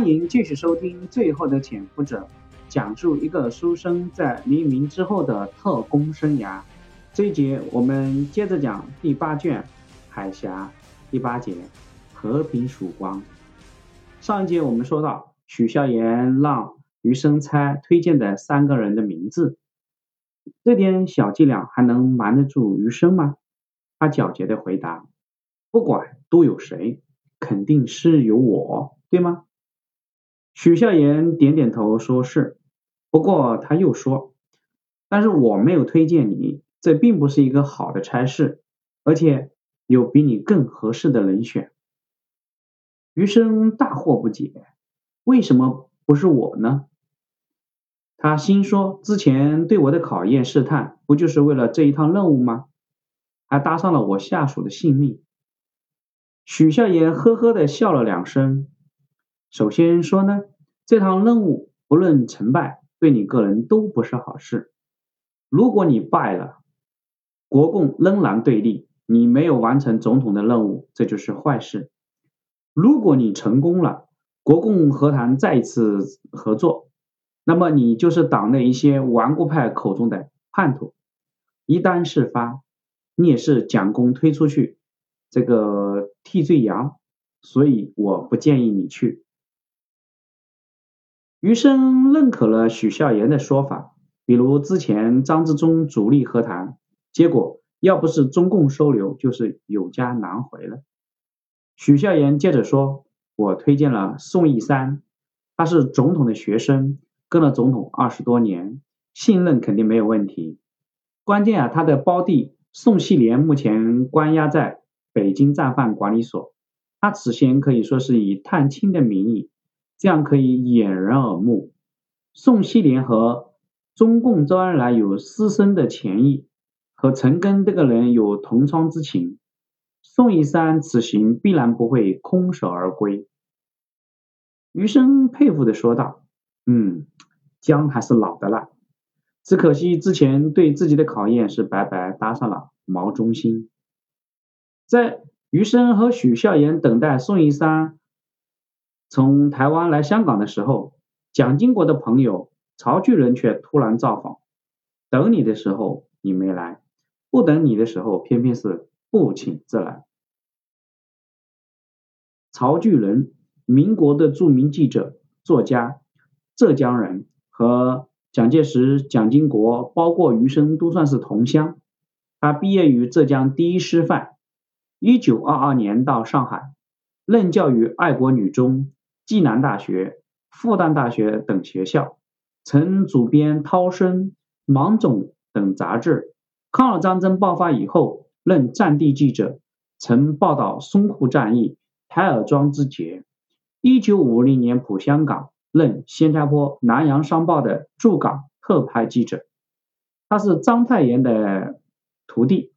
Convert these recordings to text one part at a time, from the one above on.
欢迎继续收听《最后的潜伏者》，讲述一个书生在黎明之后的特工生涯。这一节我们接着讲第八卷《海峡》第八节《和平曙光》。上一节我们说到，许孝言让余生猜推荐的三个人的名字，这点小伎俩还能瞒得住余生吗？他狡黠的回答：“不管都有谁，肯定是有我，对吗？”许孝言点点头，说是。不过他又说：“但是我没有推荐你，这并不是一个好的差事，而且有比你更合适的人选。”余生大惑不解，为什么不是我呢？他心说：“之前对我的考验试探，不就是为了这一趟任务吗？还搭上了我下属的性命。”许孝言呵呵的笑了两声。首先说呢，这趟任务不论成败，对你个人都不是好事。如果你败了，国共仍然对立，你没有完成总统的任务，这就是坏事。如果你成功了，国共和谈再次合作，那么你就是党内一些顽固派口中的叛徒。一旦事发，你也是蒋公推出去这个替罪羊，所以我不建议你去。余生认可了许孝言的说法，比如之前张之忠主力和谈，结果要不是中共收留，就是有家难回了。许孝言接着说：“我推荐了宋义山，他是总统的学生，跟了总统二十多年，信任肯定没有问题。关键啊，他的胞弟宋希濂目前关押在北京战犯管理所，他此前可以说是以探亲的名义。”这样可以掩人耳目。宋希濂和中共周恩来有师生的前谊，和陈赓这个人有同窗之情。宋一山此行必然不会空手而归。余生佩服的说道：“嗯，姜还是老的辣，只可惜之前对自己的考验是白白搭上了毛中心。”在余生和许孝言等待宋一山。从台湾来香港的时候，蒋经国的朋友曹巨人却突然造访。等你的时候你没来，不等你的时候偏偏是不请自来。曹巨人，民国的著名记者、作家，浙江人，和蒋介石、蒋经国，包括余生都算是同乡。他毕业于浙江第一师范，一九二二年到上海，任教于爱国女中。暨南大学、复旦大学等学校，曾主编《涛声》《芒种》等杂志。抗日战争爆发以后，任战地记者，曾报道淞沪战役、台儿庄之捷。一九五零年赴香港，任新加坡《南洋商报》的驻港特派记者。他是章太炎的徒弟，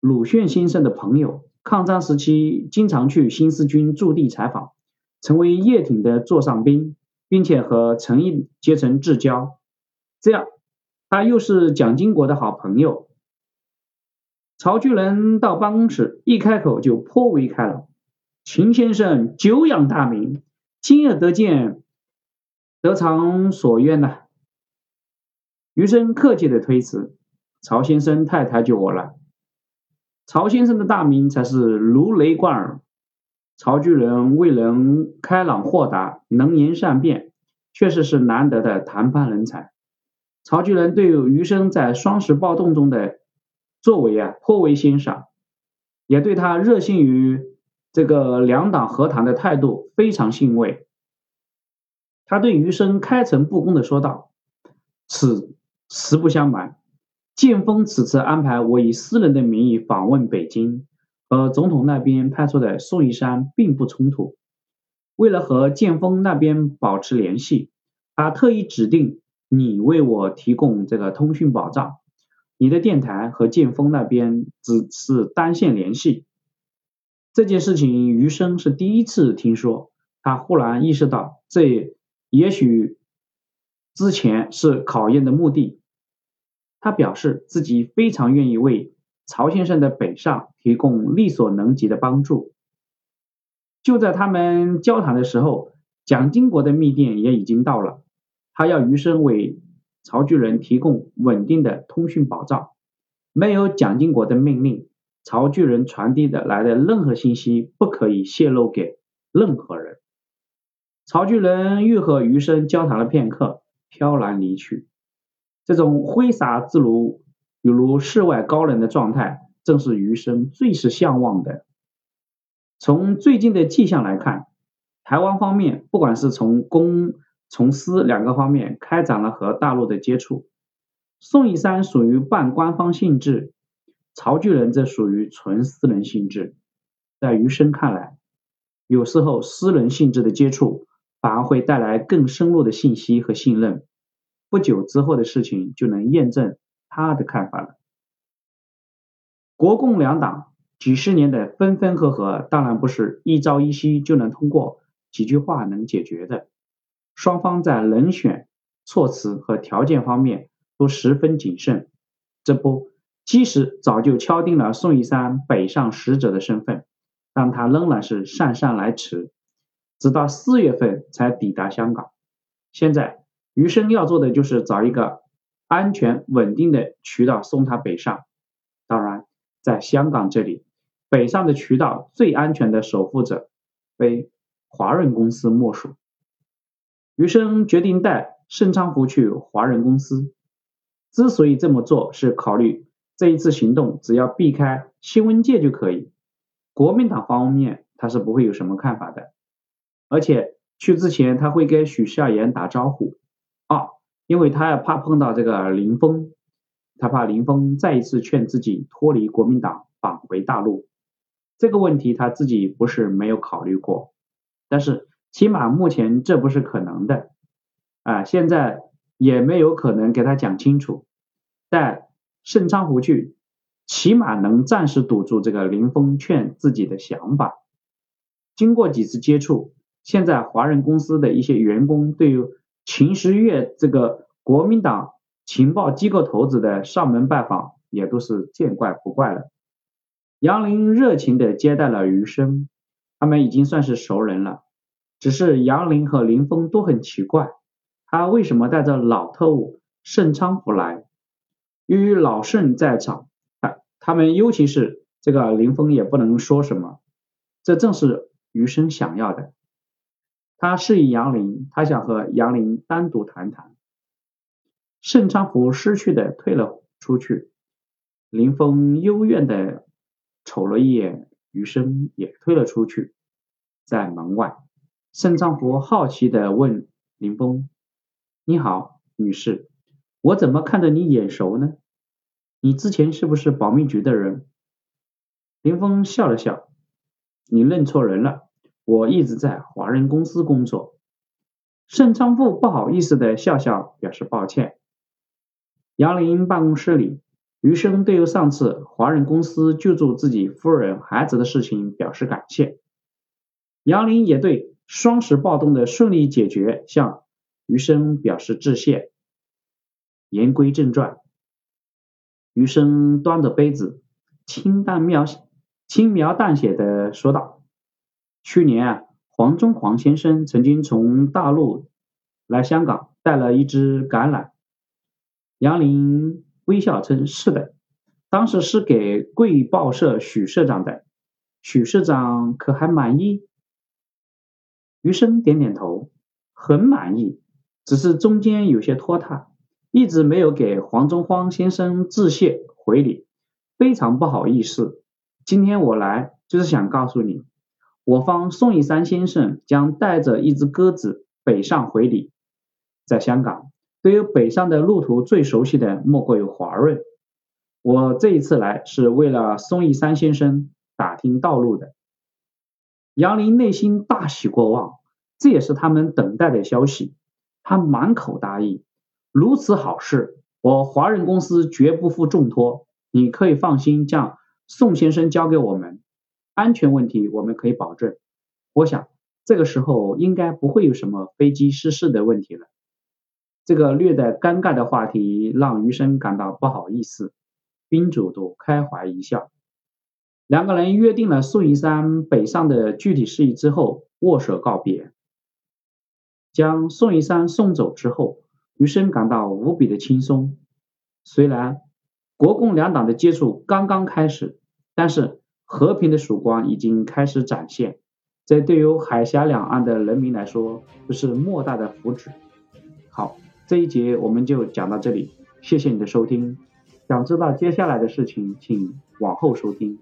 鲁迅先生的朋友。抗战时期，经常去新四军驻地采访。成为叶挺的座上宾，并且和陈毅结成至交，这样他又是蒋经国的好朋友。曹巨人到办公室一开口就颇为开朗：“秦先生久仰大名，今日得见，得偿所愿呐。”余生客气的推辞：“曹先生太抬举我了，曹先生的大名才是如雷贯耳。”曹巨人为人开朗豁达，能言善辩，确实是难得的谈判人才。曹巨人对余生在双十暴动中的作为啊颇为欣赏，也对他热心于这个两党和谈的态度非常欣慰。他对余生开诚布公的说道：“此实不相瞒，建锋此次安排我以私人的名义访问北京。”和总统那边派出的宋一山并不冲突。为了和建锋那边保持联系，他特意指定你为我提供这个通讯保障。你的电台和建锋那边只是单线联系。这件事情余生是第一次听说，他忽然意识到，这也许之前是考验的目的。他表示自己非常愿意为。曹先生的北上提供力所能及的帮助。就在他们交谈的时候，蒋经国的密电也已经到了，他要余生为曹巨人提供稳定的通讯保障。没有蒋经国的命令，曹巨人传递的来的任何信息不可以泄露给任何人。曹巨人又和余生交谈了片刻，飘然离去。这种挥洒自如、比如世外高人的状态，正是余生最是向往的。从最近的迹象来看，台湾方面不管是从公、从私两个方面开展了和大陆的接触。宋一山属于半官方性质，曹巨人则属于纯私人性质。在余生看来，有时候私人性质的接触反而会带来更深入的信息和信任。不久之后的事情就能验证他的看法了。国共两党几十年的分分合合，当然不是一朝一夕就能通过几句话能解决的。双方在人选、措辞和条件方面都十分谨慎。这不，即使早就敲定了宋一山北上使者的身份，但他仍然是姗姗来迟，直到四月份才抵达香港。现在。余生要做的就是找一个安全稳定的渠道送他北上。当然，在香港这里，北上的渠道最安全的守护者非华润公司莫属。余生决定带盛昌福去华润公司。之所以这么做，是考虑这一次行动只要避开新闻界就可以，国民党方面他是不会有什么看法的。而且去之前他会跟许夏言打招呼。因为他怕碰到这个林峰，他怕林峰再一次劝自己脱离国民党返回大陆。这个问题他自己不是没有考虑过，但是起码目前这不是可能的啊，现在也没有可能给他讲清楚。但盛昌湖去，起码能暂时堵住这个林峰劝自己的想法。经过几次接触，现在华人公司的一些员工对于。秦时月这个国民党情报机构头子的上门拜访，也都是见怪不怪了。杨林热情地接待了余生，他们已经算是熟人了。只是杨林和林峰都很奇怪，他为什么带着老特务盛昌福来？由于老盛在场，他他们尤其是这个林峰也不能说什么。这正是余生想要的。他示意杨林，他想和杨林单独谈谈。盛昌福失去的退了出去，林峰幽怨的瞅了一眼余生，也退了出去。在门外，盛昌福好奇的问林峰：“你好，女士，我怎么看着你眼熟呢？你之前是不是保密局的人？”林峰笑了笑：“你认错人了。”我一直在华人公司工作。盛昌富不好意思的笑笑，表示抱歉。杨林办公室里，余生对于上次华人公司救助自己夫人孩子的事情表示感谢。杨林也对双十暴动的顺利解决向余生表示致谢。言归正传，余生端着杯子，清淡描轻描淡写的说道。去年啊，黄中煌先生曾经从大陆来香港，带了一支橄榄。杨林微笑称：“是的，当时是给贵报社许社长的。许社长可还满意？”余生点点头，很满意，只是中间有些拖沓，一直没有给黄中黄先生致谢回礼，非常不好意思。今天我来就是想告诉你。我方宋一山先生将带着一只鸽子北上回礼。在香港，对于北上的路途最熟悉的莫过于华润。我这一次来是为了宋一山先生打听道路的。杨林内心大喜过望，这也是他们等待的消息。他满口答应，如此好事，我华润公司绝不负重托。你可以放心将宋先生交给我们。安全问题我们可以保证，我想这个时候应该不会有什么飞机失事的问题了。这个略带尴尬的话题让余生感到不好意思，宾主都开怀一笑。两个人约定了宋一山北上的具体事宜之后，握手告别。将宋一山送走之后，余生感到无比的轻松。虽然国共两党的接触刚刚开始，但是和平的曙光已经开始展现。这对于海峡两岸的人民来说，这是莫大的福祉。好，这一节我们就讲到这里，谢谢你的收听。想知道接下来的事情，请往后收听。